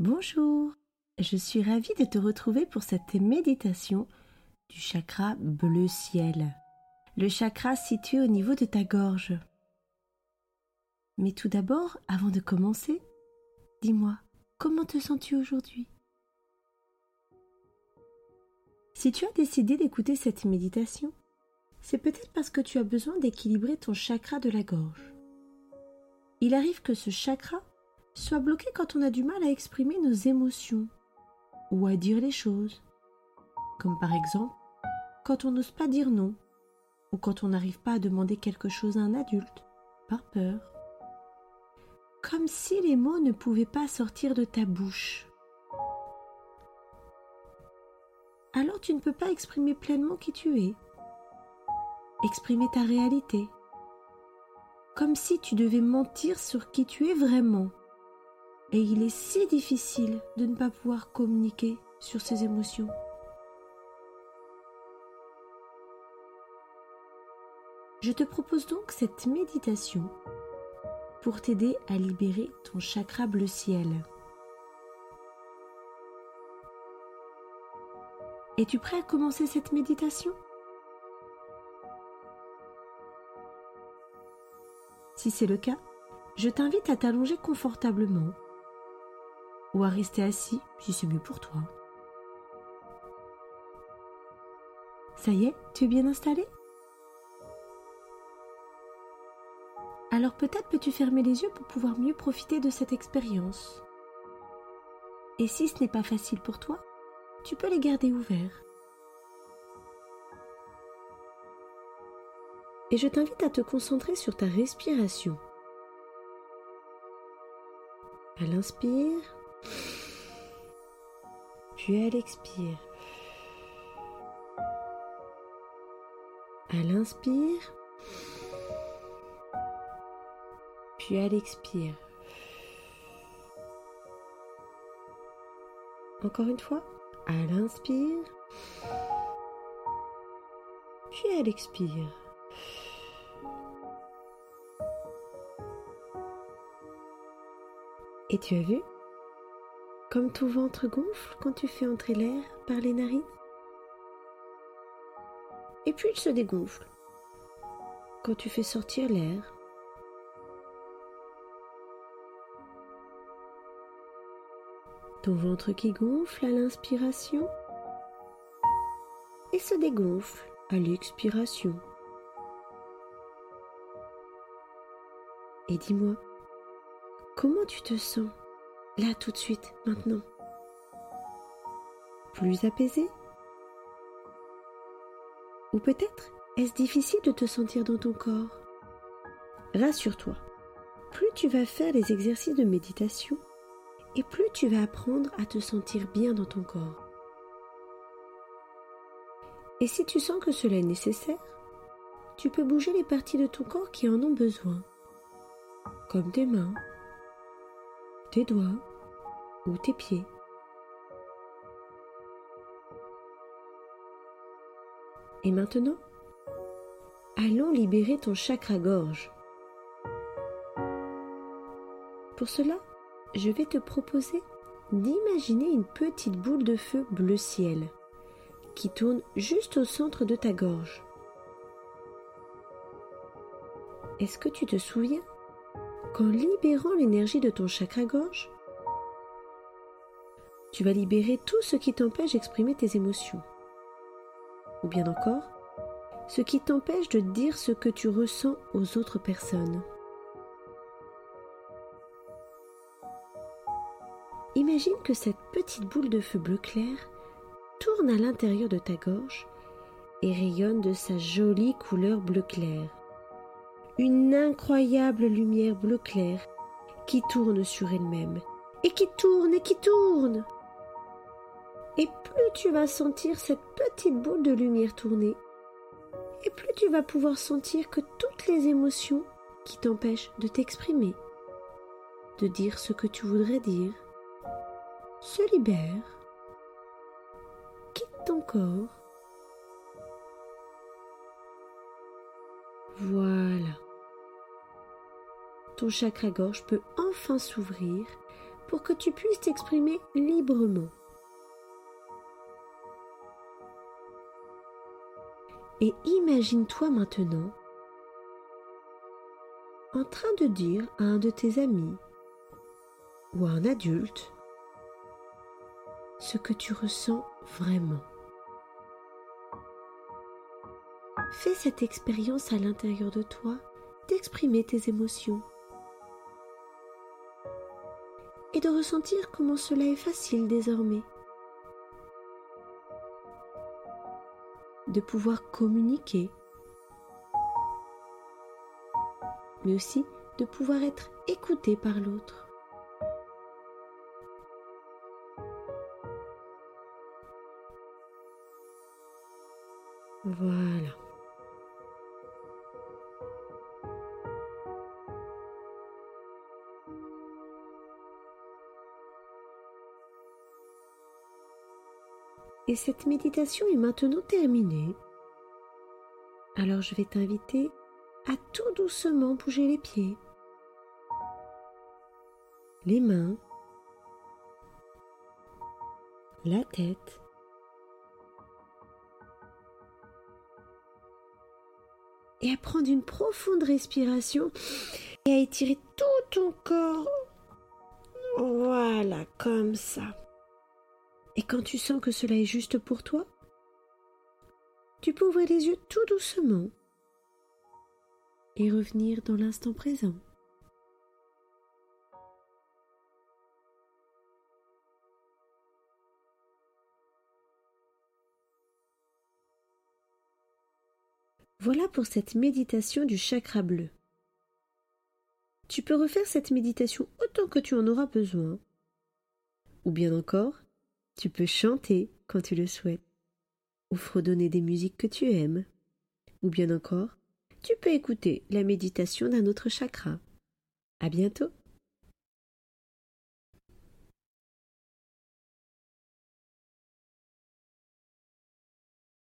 Bonjour, je suis ravie de te retrouver pour cette méditation du chakra bleu ciel, le chakra situé au niveau de ta gorge. Mais tout d'abord, avant de commencer, dis-moi, comment te sens-tu aujourd'hui? Si tu as décidé d'écouter cette méditation, c'est peut-être parce que tu as besoin d'équilibrer ton chakra de la gorge. Il arrive que ce chakra soit bloqué quand on a du mal à exprimer nos émotions ou à dire les choses, comme par exemple quand on n'ose pas dire non ou quand on n'arrive pas à demander quelque chose à un adulte par peur. Comme si les mots ne pouvaient pas sortir de ta bouche. Alors tu ne peux pas exprimer pleinement qui tu es, exprimer ta réalité, comme si tu devais mentir sur qui tu es vraiment. Et il est si difficile de ne pas pouvoir communiquer sur ses émotions. Je te propose donc cette méditation pour t'aider à libérer ton chakra bleu ciel. Es-tu prêt à commencer cette méditation? Si c'est le cas, je t'invite à t'allonger confortablement ou à rester assis si c'est mieux pour toi. Ça y est, tu es bien installé? Alors peut-être peux-tu fermer les yeux pour pouvoir mieux profiter de cette expérience. Et si ce n'est pas facile pour toi, tu peux les garder ouverts. Et je t'invite à te concentrer sur ta respiration. À l'inspire, puis à l'expire. À l'inspire, puis à l'expire. Encore une fois, à l'inspire, puis à l'expire. Et tu as vu? Comme ton ventre gonfle quand tu fais entrer l'air par les narines Et puis il se dégonfle quand tu fais sortir l'air. Ton ventre qui gonfle à l'inspiration et se dégonfle à l'expiration. Et dis-moi, Comment tu te sens? Là tout de suite, maintenant. Plus apaisé Ou peut-être est-ce difficile de te sentir dans ton corps? Rassure-toi, plus tu vas faire les exercices de méditation, et plus tu vas apprendre à te sentir bien dans ton corps. Et si tu sens que cela est nécessaire, tu peux bouger les parties de ton corps qui en ont besoin, comme tes mains, tes doigts tes pieds. Et maintenant, allons libérer ton chakra-gorge. Pour cela, je vais te proposer d'imaginer une petite boule de feu bleu ciel qui tourne juste au centre de ta gorge. Est-ce que tu te souviens qu'en libérant l'énergie de ton chakra-gorge, tu vas libérer tout ce qui t'empêche d'exprimer tes émotions. Ou bien encore, ce qui t'empêche de dire ce que tu ressens aux autres personnes. Imagine que cette petite boule de feu bleu clair tourne à l'intérieur de ta gorge et rayonne de sa jolie couleur bleu clair une incroyable lumière bleu clair qui tourne sur elle-même et qui tourne et qui tourne. Et plus tu vas sentir cette petite boule de lumière tourner, et plus tu vas pouvoir sentir que toutes les émotions qui t'empêchent de t'exprimer, de dire ce que tu voudrais dire, se libèrent, quittent ton corps. Voilà ton chakra-gorge peut enfin s'ouvrir pour que tu puisses t'exprimer librement. Et imagine-toi maintenant en train de dire à un de tes amis ou à un adulte ce que tu ressens vraiment. Fais cette expérience à l'intérieur de toi d'exprimer tes émotions et de ressentir comment cela est facile désormais. De pouvoir communiquer, mais aussi de pouvoir être écouté par l'autre. Voilà. Et cette méditation est maintenant terminée. Alors je vais t'inviter à tout doucement bouger les pieds, les mains, la tête. Et à prendre une profonde respiration et à étirer tout ton corps. Voilà, comme ça. Et quand tu sens que cela est juste pour toi, tu peux ouvrir les yeux tout doucement et revenir dans l'instant présent. Voilà pour cette méditation du chakra bleu. Tu peux refaire cette méditation autant que tu en auras besoin. Ou bien encore, tu peux chanter quand tu le souhaites, ou fredonner des musiques que tu aimes, ou bien encore, tu peux écouter la méditation d'un autre chakra. À bientôt!